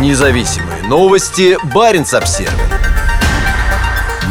Независимые новости. Барин обсерва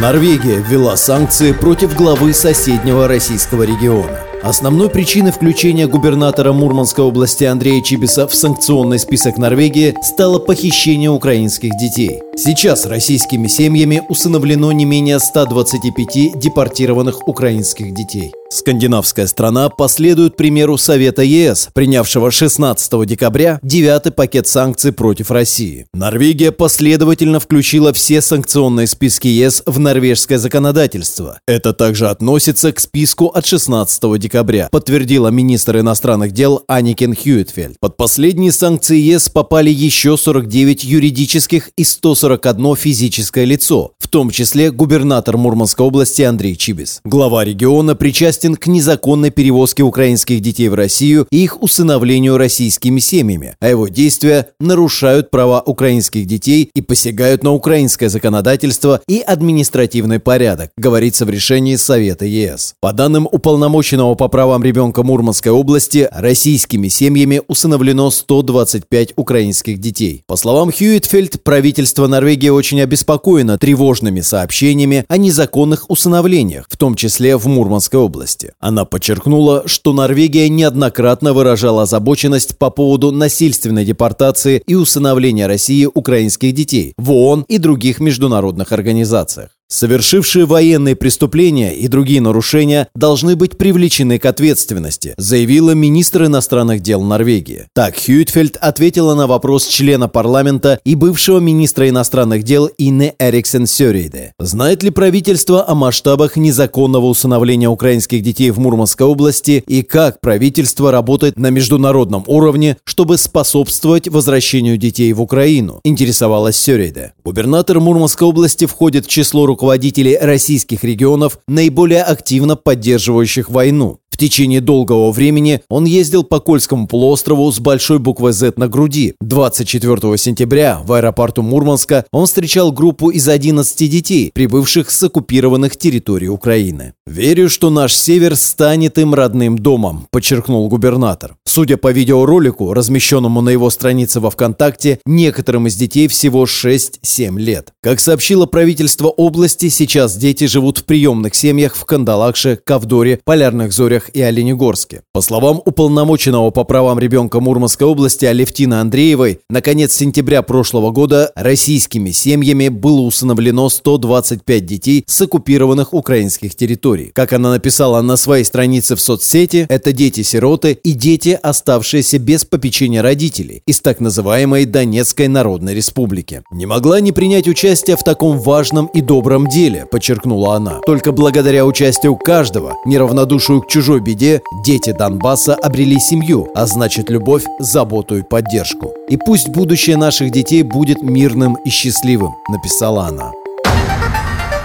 Норвегия ввела санкции против главы соседнего российского региона. Основной причиной включения губернатора Мурманской области Андрея Чибиса в санкционный список Норвегии стало похищение украинских детей. Сейчас российскими семьями усыновлено не менее 125 депортированных украинских детей. Скандинавская страна последует примеру Совета ЕС, принявшего 16 декабря девятый пакет санкций против России. Норвегия последовательно включила все санкционные списки ЕС в норвежское законодательство. Это также относится к списку от 16 декабря, подтвердила министр иностранных дел Аникен Хьюитфельд. Под последние санкции ЕС попали еще 49 юридических и 141 физическое лицо, в том числе губернатор Мурманской области Андрей Чибис. Глава региона причастен к незаконной перевозке украинских детей в Россию и их усыновлению российскими семьями, а его действия нарушают права украинских детей и посягают на украинское законодательство и административный порядок, говорится в решении Совета ЕС. По данным уполномоченного по правам ребенка Мурманской области, российскими семьями усыновлено 125 украинских детей. По словам Хьюитфельд, правительство Норвегии очень обеспокоено тревожными сообщениями о незаконных усыновлениях, в том числе в Мурманской области. Она подчеркнула, что Норвегия неоднократно выражала озабоченность по поводу насильственной депортации и усыновления России украинских детей в ООН и других международных организациях. Совершившие военные преступления и другие нарушения должны быть привлечены к ответственности, заявила министр иностранных дел Норвегии. Так Хьюитфельд ответила на вопрос члена парламента и бывшего министра иностранных дел Инны Эриксен Сёрейде. Знает ли правительство о масштабах незаконного усыновления украинских детей в Мурманской области и как правительство работает на международном уровне, чтобы способствовать возвращению детей в Украину, интересовалась Сёрейде. Губернатор Мурманской области входит в число руководителей руководителей российских регионов, наиболее активно поддерживающих войну. В течение долгого времени он ездил по Кольскому полуострову с большой буквой «З» на груди. 24 сентября в аэропорту Мурманска он встречал группу из 11 детей, прибывших с оккупированных территорий Украины. «Верю, что наш север станет им родным домом», – подчеркнул губернатор. Судя по видеоролику, размещенному на его странице во ВКонтакте, некоторым из детей всего 6-7 лет. Как сообщило правительство области, сейчас дети живут в приемных семьях в Кандалакше, Ковдоре, Полярных Зорях, Сочах и Оленегорске. По словам уполномоченного по правам ребенка Мурманской области Алевтины Андреевой, на конец сентября прошлого года российскими семьями было усыновлено 125 детей с оккупированных украинских территорий. Как она написала на своей странице в соцсети, это дети-сироты и дети, оставшиеся без попечения родителей из так называемой Донецкой Народной Республики. Не могла не принять участие в таком важном и добром деле, подчеркнула она. Только благодаря участию каждого, неравнодушию к чужой чужой беде дети Донбасса обрели семью, а значит любовь, заботу и поддержку. И пусть будущее наших детей будет мирным и счастливым, написала она.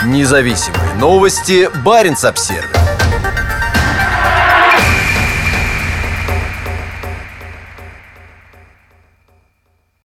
Независимые новости. Барин обсервис